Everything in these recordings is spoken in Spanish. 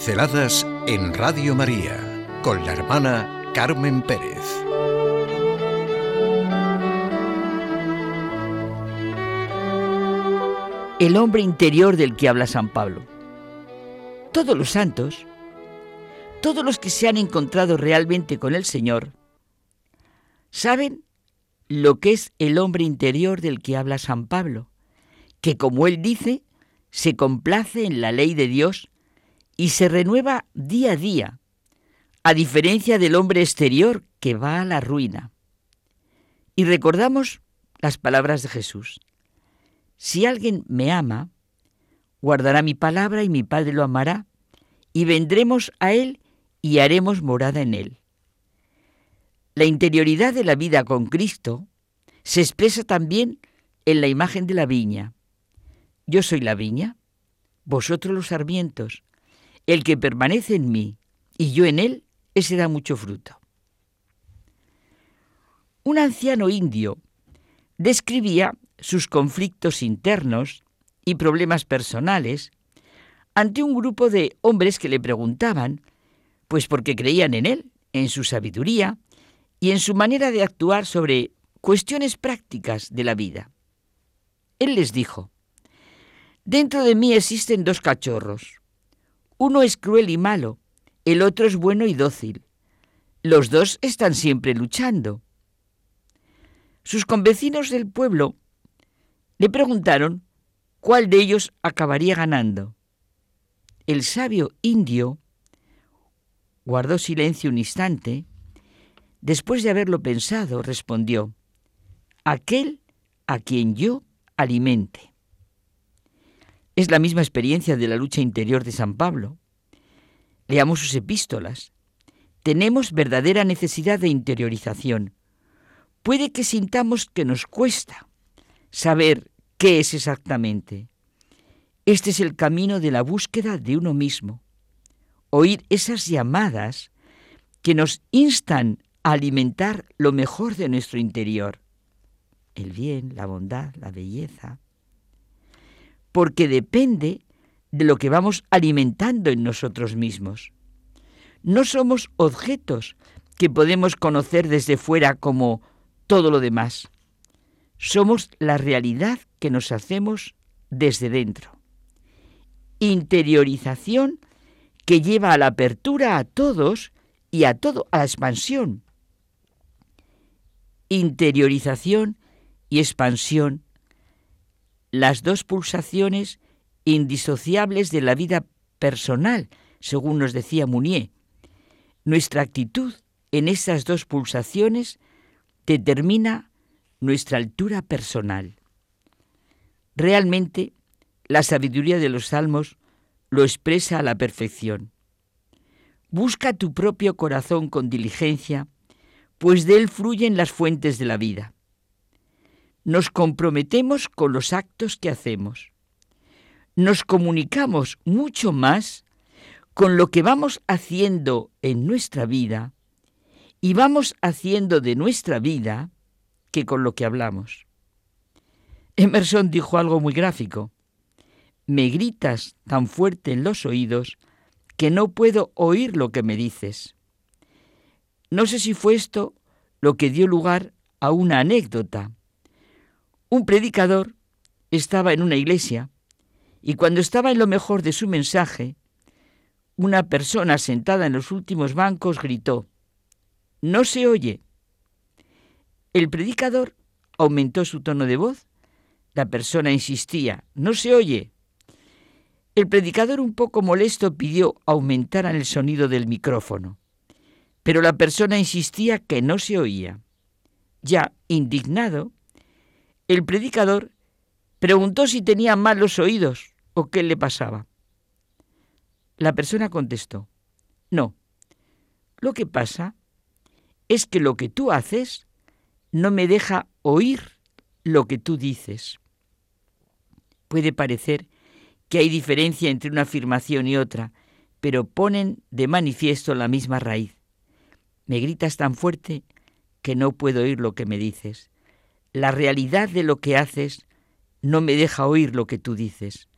Pinceladas en Radio María con la hermana Carmen Pérez. El hombre interior del que habla San Pablo. Todos los santos, todos los que se han encontrado realmente con el Señor, saben lo que es el hombre interior del que habla San Pablo, que como él dice, se complace en la ley de Dios y se renueva día a día, a diferencia del hombre exterior que va a la ruina. Y recordamos las palabras de Jesús. Si alguien me ama, guardará mi palabra y mi Padre lo amará, y vendremos a Él y haremos morada en Él. La interioridad de la vida con Cristo se expresa también en la imagen de la viña. Yo soy la viña, vosotros los sarmientos. El que permanece en mí y yo en él, ese da mucho fruto. Un anciano indio describía sus conflictos internos y problemas personales ante un grupo de hombres que le preguntaban, pues porque creían en él, en su sabiduría y en su manera de actuar sobre cuestiones prácticas de la vida. Él les dijo, Dentro de mí existen dos cachorros, uno es cruel y malo, el otro es bueno y dócil. Los dos están siempre luchando. Sus convecinos del pueblo le preguntaron cuál de ellos acabaría ganando. El sabio indio guardó silencio un instante. Después de haberlo pensado, respondió, aquel a quien yo alimente. Es la misma experiencia de la lucha interior de San Pablo. Leamos sus epístolas. Tenemos verdadera necesidad de interiorización. Puede que sintamos que nos cuesta saber qué es exactamente. Este es el camino de la búsqueda de uno mismo. Oír esas llamadas que nos instan a alimentar lo mejor de nuestro interior. El bien, la bondad, la belleza, porque depende de lo que vamos alimentando en nosotros mismos. No somos objetos que podemos conocer desde fuera como todo lo demás. Somos la realidad que nos hacemos desde dentro. Interiorización que lleva a la apertura a todos y a todo, a la expansión. Interiorización y expansión las dos pulsaciones indisociables de la vida personal, según nos decía Mounier. Nuestra actitud en esas dos pulsaciones determina nuestra altura personal. Realmente, la sabiduría de los salmos lo expresa a la perfección. Busca tu propio corazón con diligencia, pues de él fluyen las fuentes de la vida nos comprometemos con los actos que hacemos. Nos comunicamos mucho más con lo que vamos haciendo en nuestra vida y vamos haciendo de nuestra vida que con lo que hablamos. Emerson dijo algo muy gráfico. Me gritas tan fuerte en los oídos que no puedo oír lo que me dices. No sé si fue esto lo que dio lugar a una anécdota un predicador estaba en una iglesia y cuando estaba en lo mejor de su mensaje, una persona sentada en los últimos bancos gritó, No se oye. El predicador aumentó su tono de voz. La persona insistía, No se oye. El predicador un poco molesto pidió aumentaran el sonido del micrófono, pero la persona insistía que no se oía. Ya indignado, el predicador preguntó si tenía mal los oídos o qué le pasaba. La persona contestó, no, lo que pasa es que lo que tú haces no me deja oír lo que tú dices. Puede parecer que hay diferencia entre una afirmación y otra, pero ponen de manifiesto la misma raíz. Me gritas tan fuerte que no puedo oír lo que me dices la realidad de lo que haces no me deja oír lo que tú dices.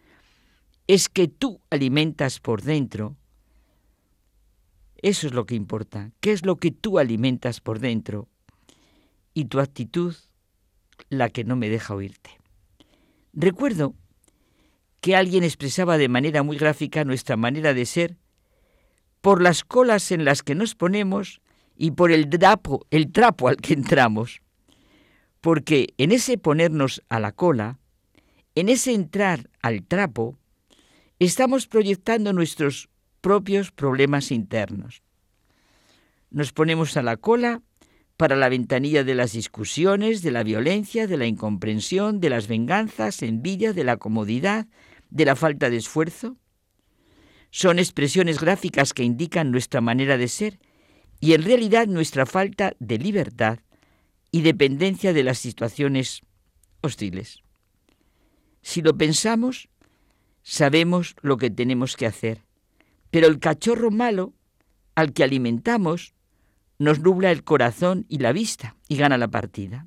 Es que tú alimentas por dentro Eso es lo que importa. ¿Qué es lo que tú alimentas por dentro? Y tu actitud, la que no me deja oírte. Recuerdo que alguien expresaba de manera muy gráfica nuestra manera de ser por las colas en las que nos ponemos y por el trapo, el trapo al que entramos. Porque en ese ponernos a la cola, en ese entrar al trapo, estamos proyectando nuestros propios problemas internos. Nos ponemos a la cola para la ventanilla de las discusiones, de la violencia, de la incomprensión, de las venganzas, envidia, de la comodidad, de la falta de esfuerzo. Son expresiones gráficas que indican nuestra manera de ser y en realidad nuestra falta de libertad y dependencia de las situaciones hostiles. Si lo pensamos, sabemos lo que tenemos que hacer, pero el cachorro malo al que alimentamos nos nubla el corazón y la vista y gana la partida.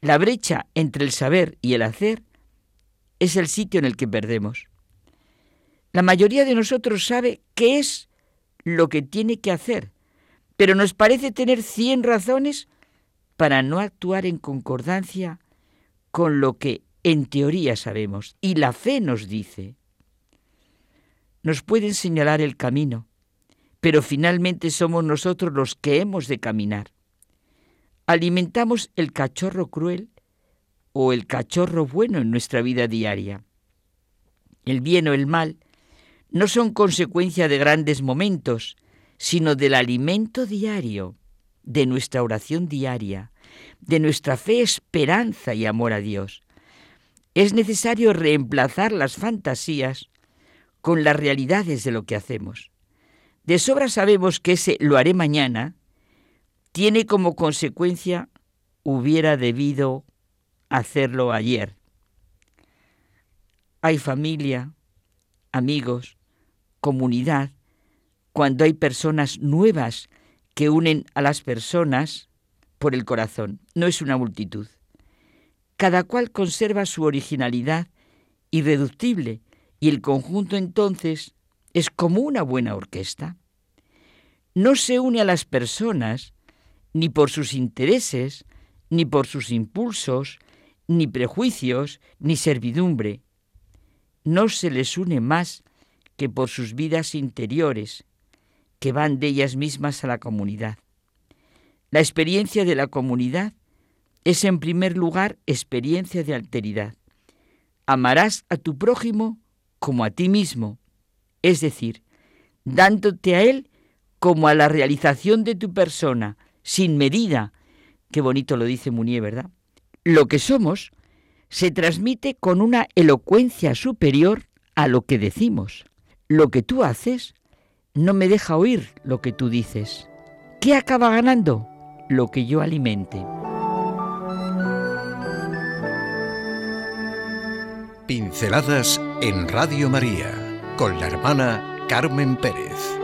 La brecha entre el saber y el hacer es el sitio en el que perdemos. La mayoría de nosotros sabe qué es lo que tiene que hacer, pero nos parece tener cien razones para no actuar en concordancia con lo que en teoría sabemos y la fe nos dice. Nos pueden señalar el camino, pero finalmente somos nosotros los que hemos de caminar. Alimentamos el cachorro cruel o el cachorro bueno en nuestra vida diaria. El bien o el mal no son consecuencia de grandes momentos, sino del alimento diario, de nuestra oración diaria, de nuestra fe, esperanza y amor a Dios. Es necesario reemplazar las fantasías con las realidades de lo que hacemos. De sobra sabemos que ese lo haré mañana tiene como consecuencia hubiera debido hacerlo ayer. Hay familia, amigos, comunidad, cuando hay personas nuevas que unen a las personas por el corazón. No es una multitud. Cada cual conserva su originalidad irreductible y el conjunto entonces es como una buena orquesta. No se une a las personas ni por sus intereses, ni por sus impulsos, ni prejuicios, ni servidumbre. No se les une más que por sus vidas interiores, que van de ellas mismas a la comunidad. La experiencia de la comunidad es en primer lugar experiencia de alteridad. Amarás a tu prójimo como a ti mismo, es decir, dándote a él como a la realización de tu persona, sin medida. Qué bonito lo dice Munier, ¿verdad? Lo que somos se transmite con una elocuencia superior a lo que decimos. Lo que tú haces no me deja oír lo que tú dices. ¿Qué acaba ganando? Lo que yo alimente. Pinceladas en Radio María con la hermana Carmen Pérez.